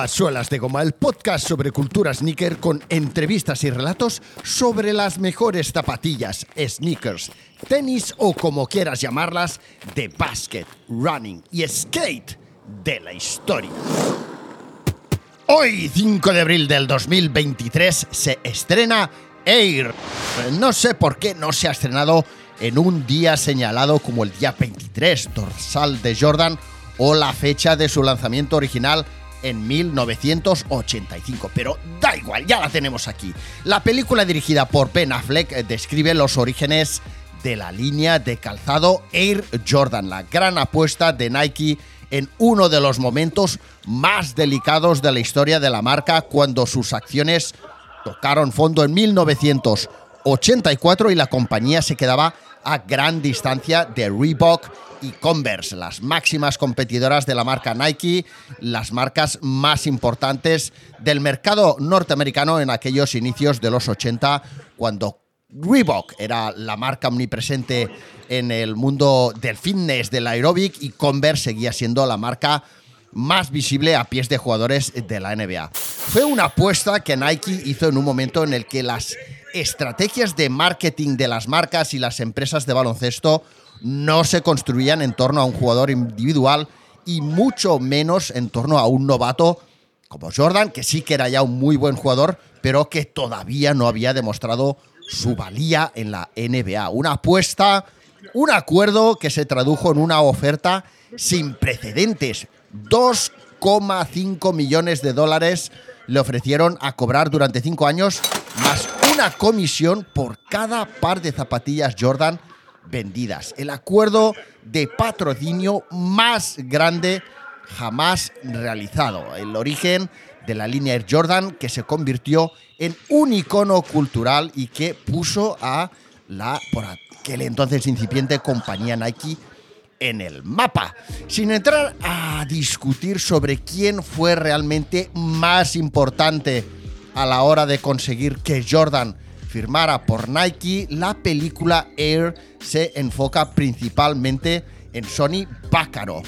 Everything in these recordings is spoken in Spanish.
A Suelas de Goma, el podcast sobre cultura sneaker con entrevistas y relatos sobre las mejores zapatillas, sneakers, tenis o como quieras llamarlas, de basket, running y skate de la historia. Hoy, 5 de abril del 2023, se estrena Air. No sé por qué no se ha estrenado en un día señalado como el día 23, dorsal de Jordan, o la fecha de su lanzamiento original en 1985. Pero da igual, ya la tenemos aquí. La película dirigida por Ben Affleck eh, describe los orígenes de la línea de calzado Air Jordan, la gran apuesta de Nike en uno de los momentos más delicados de la historia de la marca cuando sus acciones tocaron fondo en 1984 y la compañía se quedaba a gran distancia de Reebok y Converse, las máximas competidoras de la marca Nike, las marcas más importantes del mercado norteamericano en aquellos inicios de los 80, cuando Reebok era la marca omnipresente en el mundo del fitness, del aeróbic, y Converse seguía siendo la marca más visible a pies de jugadores de la NBA. Fue una apuesta que Nike hizo en un momento en el que las estrategias de marketing de las marcas y las empresas de baloncesto no se construían en torno a un jugador individual y mucho menos en torno a un novato como Jordan, que sí que era ya un muy buen jugador, pero que todavía no había demostrado su valía en la NBA. Una apuesta, un acuerdo que se tradujo en una oferta sin precedentes. 2,5 millones de dólares le ofrecieron a cobrar durante cinco años, más una comisión por cada par de zapatillas Jordan vendidas. El acuerdo de patrocinio más grande jamás realizado. El origen de la línea Air Jordan que se convirtió en un icono cultural y que puso a la por aquel entonces incipiente compañía Nike en el mapa. Sin entrar a discutir sobre quién fue realmente más importante a la hora de conseguir que Jordan firmara por Nike, la película Air se enfoca principalmente en Sony Bácaro,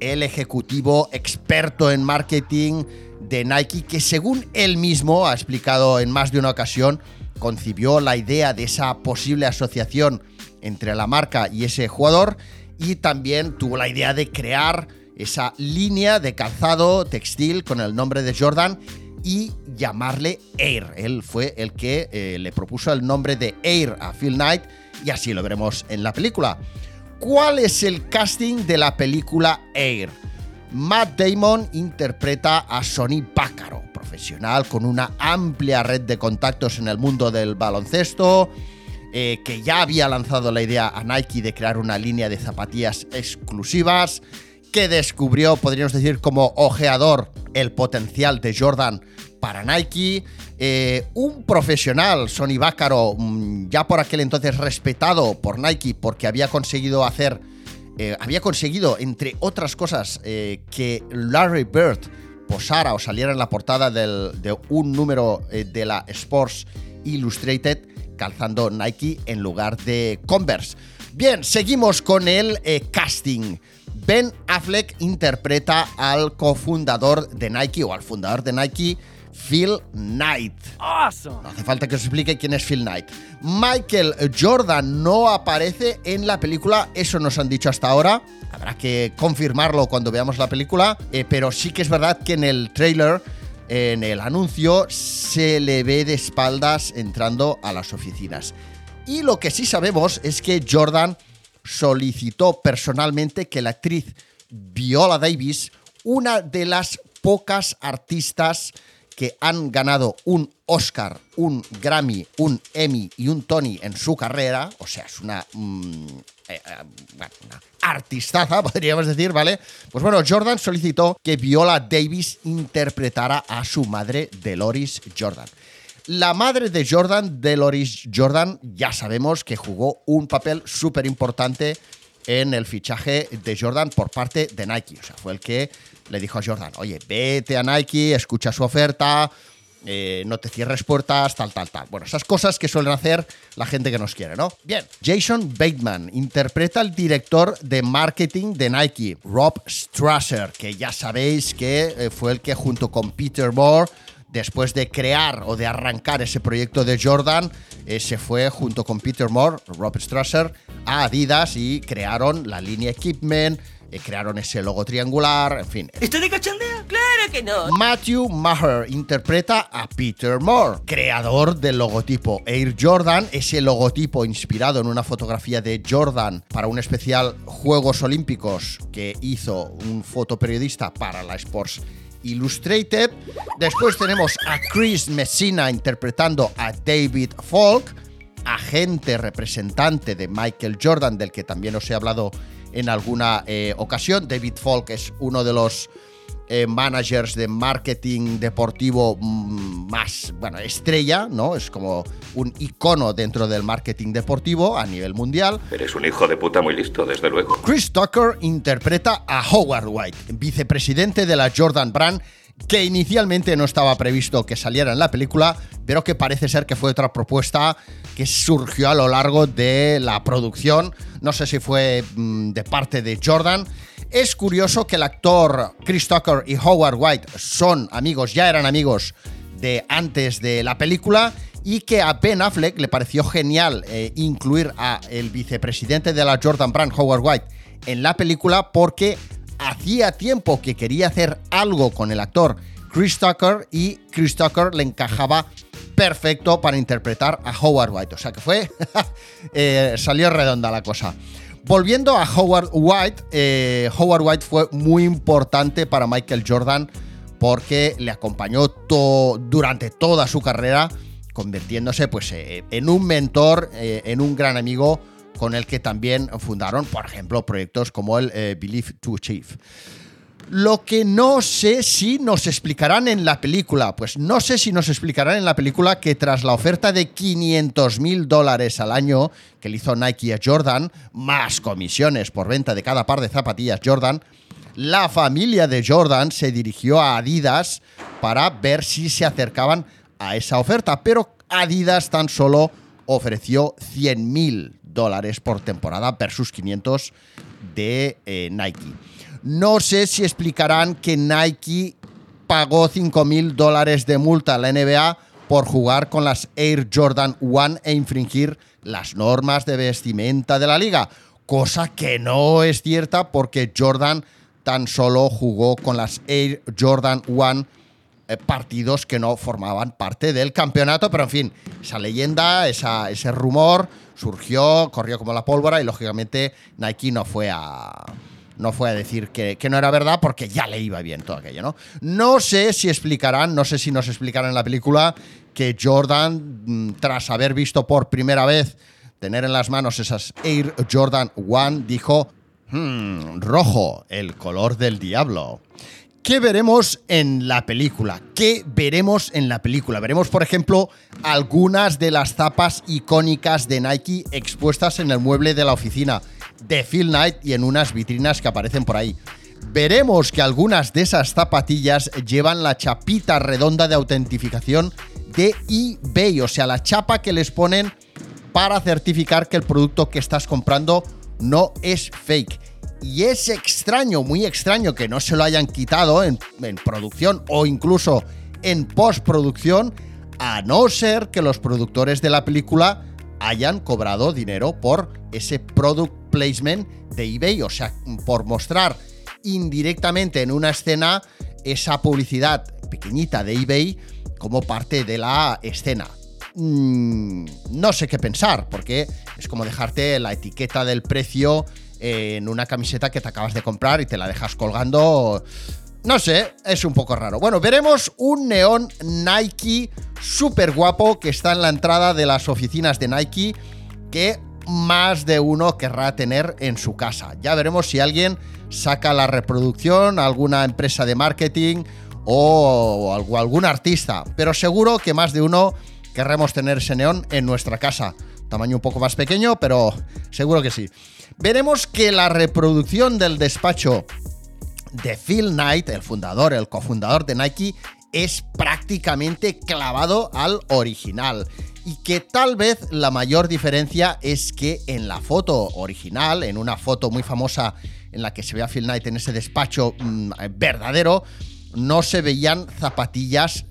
el ejecutivo experto en marketing de Nike que según él mismo ha explicado en más de una ocasión, concibió la idea de esa posible asociación entre la marca y ese jugador y también tuvo la idea de crear esa línea de calzado textil con el nombre de Jordan y llamarle Air. Él fue el que eh, le propuso el nombre de Air a Phil Knight y así lo veremos en la película. ¿Cuál es el casting de la película Air? Matt Damon interpreta a Sonny Pácaro, profesional con una amplia red de contactos en el mundo del baloncesto, eh, que ya había lanzado la idea a Nike de crear una línea de zapatillas exclusivas, que descubrió, podríamos decir, como ojeador el potencial de Jordan para Nike. Eh, un profesional, Sonny Bácaro, mm, ya por aquel entonces respetado por Nike porque había conseguido hacer, eh, había conseguido, entre otras cosas, que Larry Bird posara o saliera en la portada de un número de la Sports Illustrated calzando Nike en lugar de Converse. Bien, seguimos con el eh, casting. Ben Affleck interpreta al cofundador de Nike o al fundador de Nike, Phil Knight. Awesome. No hace falta que os explique quién es Phil Knight. Michael Jordan no aparece en la película, eso nos han dicho hasta ahora. Habrá que confirmarlo cuando veamos la película, eh, pero sí que es verdad que en el trailer en el anuncio se le ve de espaldas entrando a las oficinas. Y lo que sí sabemos es que Jordan solicitó personalmente que la actriz Viola Davis, una de las pocas artistas que han ganado un Oscar, un Grammy, un Emmy y un Tony en su carrera, o sea, es una, mm, eh, eh, una podríamos decir, ¿vale? Pues bueno, Jordan solicitó que Viola Davis interpretara a su madre, Deloris Jordan. La madre de Jordan, Deloris Jordan, ya sabemos que jugó un papel súper importante en el fichaje de Jordan por parte de Nike. O sea, fue el que le dijo a Jordan, oye, vete a Nike, escucha su oferta, eh, no te cierres puertas, tal, tal, tal. Bueno, esas cosas que suelen hacer la gente que nos quiere, ¿no? Bien, Jason Bateman interpreta al director de marketing de Nike, Rob Strasser, que ya sabéis que eh, fue el que junto con Peter Moore después de crear o de arrancar ese proyecto de Jordan, eh, se fue junto con Peter Moore, Rob Strasser, a Adidas y crearon la línea Equipment, eh, crearon ese logo triangular, en fin. ¿Esto de cachondeo? Claro que no. Matthew Maher interpreta a Peter Moore, creador del logotipo Air Jordan, ese logotipo inspirado en una fotografía de Jordan para un especial Juegos Olímpicos que hizo un fotoperiodista para la Sports Illustrated. Después tenemos a Chris Messina interpretando a David Falk, agente representante de Michael Jordan, del que también os he hablado en alguna eh, ocasión. David Falk es uno de los eh, managers de marketing deportivo mm, más, bueno, estrella, ¿no? Es como un icono dentro del marketing deportivo a nivel mundial. Eres un hijo de puta muy listo, desde luego. Chris Tucker interpreta a Howard White, vicepresidente de la Jordan Brand, que inicialmente no estaba previsto que saliera en la película, pero que parece ser que fue otra propuesta que surgió a lo largo de la producción. No sé si fue mm, de parte de Jordan. Es curioso que el actor Chris Tucker y Howard White son amigos, ya eran amigos de antes de la película y que a Ben Affleck le pareció genial eh, incluir a el vicepresidente de la Jordan Brand, Howard White, en la película porque hacía tiempo que quería hacer algo con el actor Chris Tucker y Chris Tucker le encajaba perfecto para interpretar a Howard White. O sea que fue, eh, salió redonda la cosa. Volviendo a Howard White, eh, Howard White fue muy importante para Michael Jordan porque le acompañó durante toda su carrera, convirtiéndose pues, eh, en un mentor, en un gran amigo con el que también fundaron, por ejemplo, proyectos como el Believe to Achieve. Lo que no sé si nos explicarán en la película, pues no sé si nos explicarán en la película que tras la oferta de 500 mil dólares al año que le hizo Nike a Jordan, más comisiones por venta de cada par de zapatillas Jordan, la familia de Jordan se dirigió a Adidas para ver si se acercaban a esa oferta, pero Adidas tan solo ofreció 100 mil dólares por temporada versus 500 de eh, Nike. No sé si explicarán que Nike pagó 5 mil dólares de multa a la NBA por jugar con las Air Jordan One e infringir las normas de vestimenta de la liga, cosa que no es cierta porque Jordan tan solo jugó con las Air Jordan One eh, partidos que no formaban parte del campeonato, pero en fin, esa leyenda, ese rumor surgió, corrió como la pólvora y lógicamente Nike no fue a no fue a decir que, no era verdad porque ya le iba bien todo aquello, ¿no? No sé si explicarán, no sé si nos explicarán en la película que Jordan, mm, tras haber visto por primera vez tener en las manos esas Air Jordan One, dijo, hmm, rojo, el color del diablo. ¿Qué veremos en la película? ¿Qué veremos en la película? Veremos, por ejemplo, algunas de las zapas icónicas de Nike expuestas en el mueble de la oficina de Phil Knight y en unas vitrinas que aparecen por ahí. Veremos que algunas de esas zapatillas llevan la chapita redonda de autentificación de eBay, o sea, la chapa que les ponen para certificar que el producto que estás comprando no es fake. Y es extraño, muy extraño que no se lo hayan quitado en, producción o incluso en postproducción, a no ser que los productores de la película hayan cobrado dinero por ese product placement de eBay, o sea, por mostrar indirectamente en una escena esa publicidad pequeñita de eBay como parte de la escena. Mm, no sé qué pensar, porque es como dejarte la etiqueta del precio en una camiseta que te acabas de comprar y te la dejas colgando. No sé, es un poco raro. Bueno, veremos un neón Nike súper guapo que está en la entrada de las oficinas de Nike que más de uno querrá tener en su casa. Ya veremos si alguien saca la reproducción, alguna empresa de marketing o algún artista. Pero seguro que más de uno querremos tener ese neón en nuestra casa. Tamaño un poco más pequeño, pero seguro que sí veremos que la reproducción del despacho de Phil Knight, el fundador, el cofundador de Nike, es prácticamente clavado al original. Y que tal vez la mayor diferencia es que en la foto original, en una foto muy famosa en la que se ve a Phil Knight en ese despacho mm, verdadero, no se veían zapatillas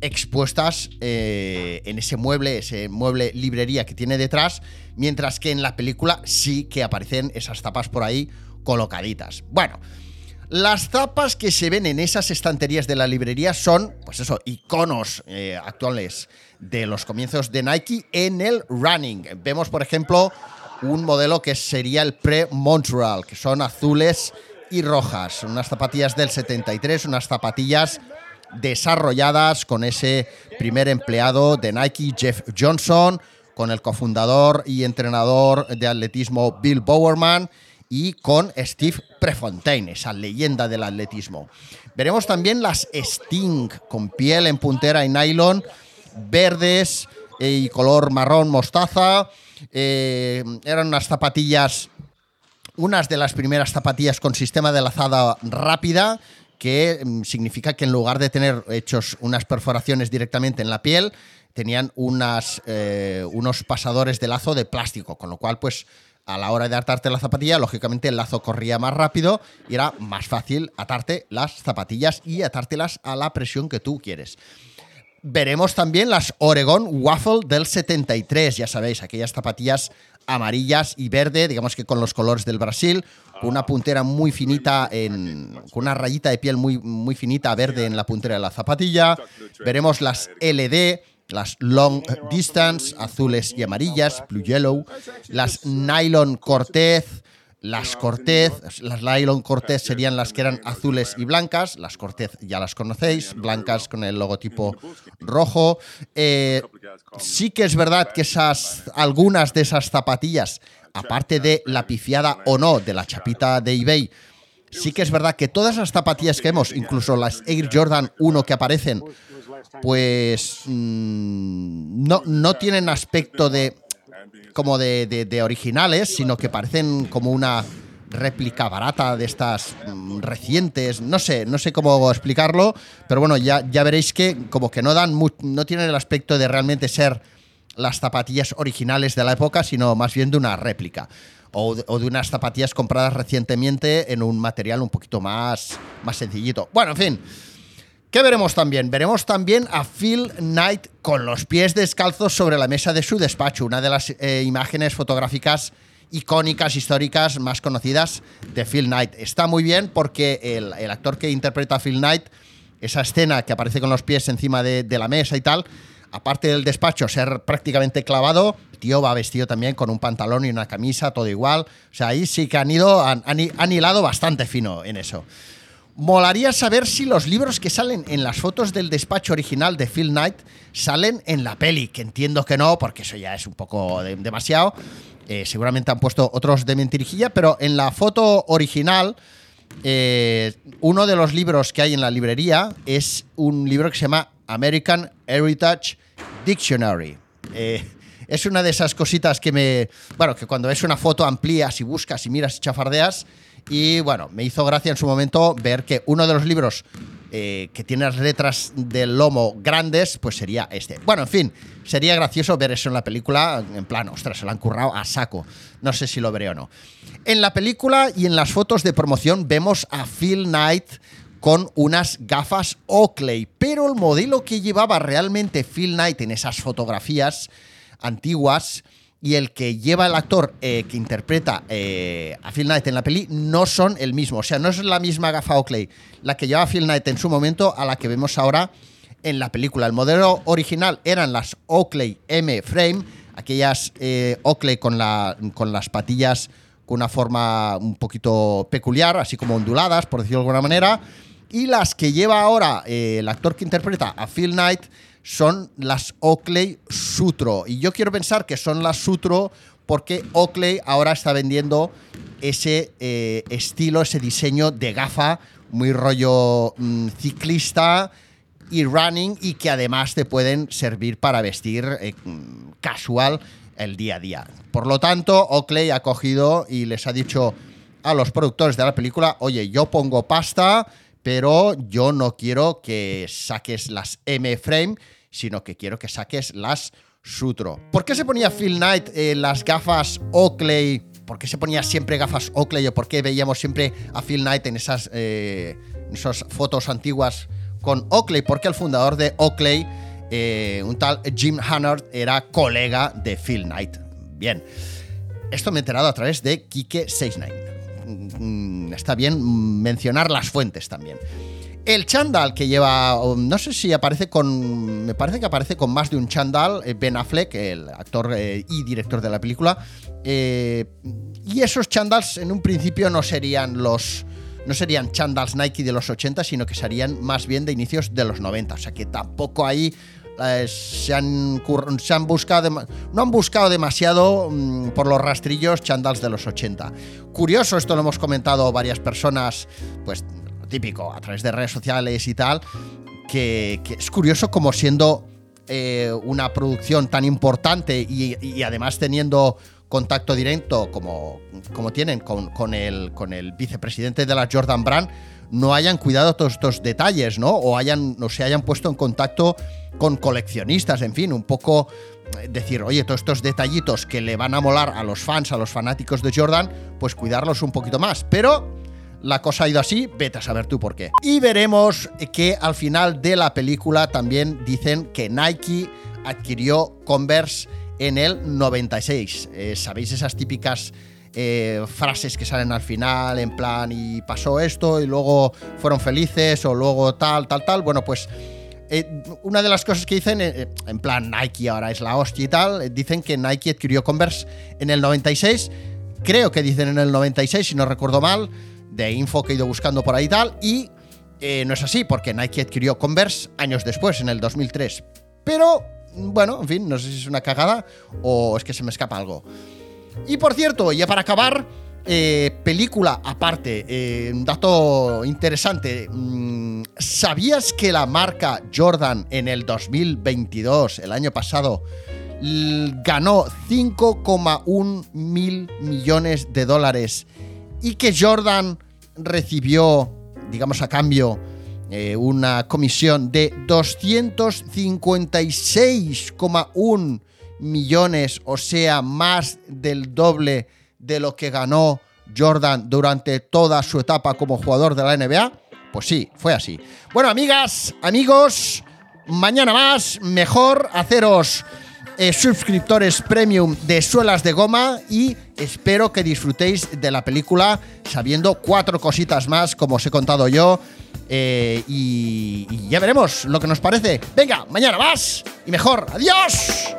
expuestas eh, en ese mueble, ese mueble librería que tiene detrás, mientras que en la película sí que aparecen esas zapas por ahí colocaditas. Bueno, las zapas que se ven en esas estanterías de la librería son, pues eso, iconos eh, actuales de los comienzos de Nike en el running. Vemos, por ejemplo, un modelo que sería el Pre-Montreal, que son azules y rojas. Unas zapatillas del 73, unas zapatillas desarrolladas con ese primer empleado de Nike, Jeff Johnson, con el cofundador y entrenador de atletismo Bill Bowerman y con Steve Prefontaine, esa leyenda del atletismo. Veremos también las Sting con piel en puntera y nylon, verdes y color marrón mostaza. Eh, eran unas zapatillas, unas de las primeras zapatillas con sistema de lazada rápida que mm, significa que en lugar de tener hechos unas perforaciones directamente en la piel, tenían unas, eh, unos pasadores de lazo de plástico, con lo cual, pues, a la hora de atarte la zapatilla, lógicamente el lazo corría más rápido y era más fácil atarte las zapatillas y atártelas a la presión que tú quieres. Veremos también las Oregon Waffle del 73, ya sabéis, aquellas zapatillas amarillas y verde, digamos que con los colores del Brasil, con una puntera muy finita, en, con una rayita de piel muy, muy finita verde en la puntera de la zapatilla. Veremos las LD, las Long Distance, azules y amarillas, Blue Yellow, las Nylon Cortez, las Cortez, las Nylon Cortez serían las que eran azules y blancas. Las Cortez ya las conocéis, blancas con el logotipo rojo. Eh, sí que es verdad que esas, algunas de esas zapatillas, aparte de la pifiada o no de la chapita de eBay, sí que es verdad que todas las zapatillas que vemos, incluso las Air Jordan 1 que aparecen, pues mm, no, no tienen aspecto de como de, originales, sino que parecen como una réplica barata de estas mm, recientes. No sé, no sé cómo explicarlo, pero bueno, ya, ya veréis que como que no dan no tienen el aspecto de realmente ser las zapatillas originales de la época, sino más bien de una réplica. O de, o de, unas zapatillas compradas recientemente en un material un poquito más, más sencillito. Bueno, en fin. ¿Qué veremos también? Veremos también a Phil Knight con los pies descalzos sobre la mesa de su despacho, una de las eh, imágenes fotográficas icónicas, históricas, más conocidas de Phil Knight. Está muy bien porque el, actor que interpreta a Phil Knight, esa escena que aparece con los pies encima de, la mesa y tal, aparte del despacho ser prácticamente clavado, el tío va vestido también con un pantalón y una camisa, todo igual. O sea, ahí sí que han ido, han hilado bastante fino en eso. Molaría saber si los libros que salen en las fotos del despacho original de Phil Knight salen en la peli, que entiendo que no, porque eso ya es un poco demasiado. Eh, seguramente han puesto otros de mentirijilla, pero en la foto original, eh, uno de los libros que hay en la librería es un libro que se llama American Heritage Dictionary. Eh, es una de esas cositas que me. Bueno, que cuando ves una foto amplías y buscas y miras y chafardeas y bueno, me hizo gracia en su momento ver que uno de los libros eh, que tiene las letras del lomo grandes, pues sería este. Bueno, en fin, sería gracioso ver eso en la película, en plan, ostras, se lo han currado a saco. No sé si lo veré o no. En la película y en las fotos de promoción vemos a Phil Knight con unas gafas Oakley, pero el modelo que llevaba realmente Phil Knight en esas fotografías antiguas y el que lleva el actor eh, que interpreta eh, a Phil Knight en la peli no son el mismo. O sea, no es la misma gafa Oakley la que lleva Phil Knight en su momento a la que vemos ahora en la película. El modelo original eran las Oakley M Frame, aquellas eh, Oakley con, la, con las patillas con una forma un poquito peculiar, así como onduladas, por decirlo de alguna manera. Y las que lleva ahora el actor que interpreta a Phil Knight son las Oakley Sutro. Y yo quiero pensar que son las Sutro porque Oakley ahora está vendiendo ese eh, estilo, ese diseño de gafa muy rollo mm, ciclista y running y que además te pueden servir para vestir eh, mm, casual el día a día. Por lo tanto, Oakley ha cogido y les ha dicho a los productores de la película, oye, yo pongo pasta pero yo no quiero que saques las M-Frame, sino que quiero que saques las Sutro. ¿Por qué se ponía Phil Knight las gafas Oakley? ¿Por qué se ponía siempre gafas Oakley o por qué veíamos siempre a Phil Knight en esas, eh, esas fotos antiguas con Oakley? Porque el fundador de Oakley, eh, un tal Jim Hannard, era colega de Phil Knight. Bien, esto me he enterado a través de Kike69. Mm, está bien mencionar las fuentes también. El chandal que lleva, no sé si aparece con, me parece que aparece con más de un chandal, eh, Ben Affleck, el actor eh, y director de la película. Eh, y esos chandals en un principio no serían los, no serían chandals Nike de los 80, sino que serían más bien de inicios de los 90. O sea que tampoco ahí se, han, se han buscado, no han buscado demasiado mm, por los rastrillos chandals de los 80. Curioso, esto lo hemos comentado varias personas, pues típico, a través de redes sociales y tal, que, es curioso como siendo eh, una producción tan importante y, además teniendo contacto directo como, como tienen con, el, con el vicepresidente de la Jordan Brand, no hayan cuidado todos estos detalles, ¿no? O, hayan, no se hayan puesto en contacto con coleccionistas, en fin, un poco eh, decir, oye, todos estos detallitos que le van a molar a los fans, a los fanáticos de Jordan, pues cuidarlos un poquito más. Pero la cosa ha ido así, vete a saber tú por qué. Y veremos que al final de la película también dicen que Nike adquirió Converse en el 96. Eh, ¿Sabéis esas típicas eh, frases que salen al final en plan y pasó esto y luego fueron felices o luego tal, tal, tal? Bueno, pues... Eh, una de las cosas que dicen, en plan Nike ahora es la hostia y tal, dicen que Nike adquirió Converse en el 96, creo que dicen en el 96 si no recuerdo mal, de info que he ido buscando por ahí y tal, y eh, no es así, porque Nike adquirió Converse años después, en el 2003. Pero, bueno, en fin, no sé si es una cagada o es que se me escapa algo. Y por cierto, ya para acabar, eh, película aparte, eh, un dato interesante. Mm, ¿Sabías que la marca Jordan en el 2022, el año pasado, ganó 5,1 mil millones de dólares y que Jordan recibió, digamos a cambio, eh, una comisión de 256,1 millones, o sea, más del doble de lo que ganó Jordan durante toda su etapa como jugador de la NBA? Pues sí, fue así. Bueno, amigas, amigos, mañana más, mejor haceros eh, suscriptores premium de suelas de goma y espero que disfrutéis de la película sabiendo cuatro cositas más como os he contado yo. Eh, y, y ya veremos lo que nos parece. Venga, mañana más y mejor. Adiós.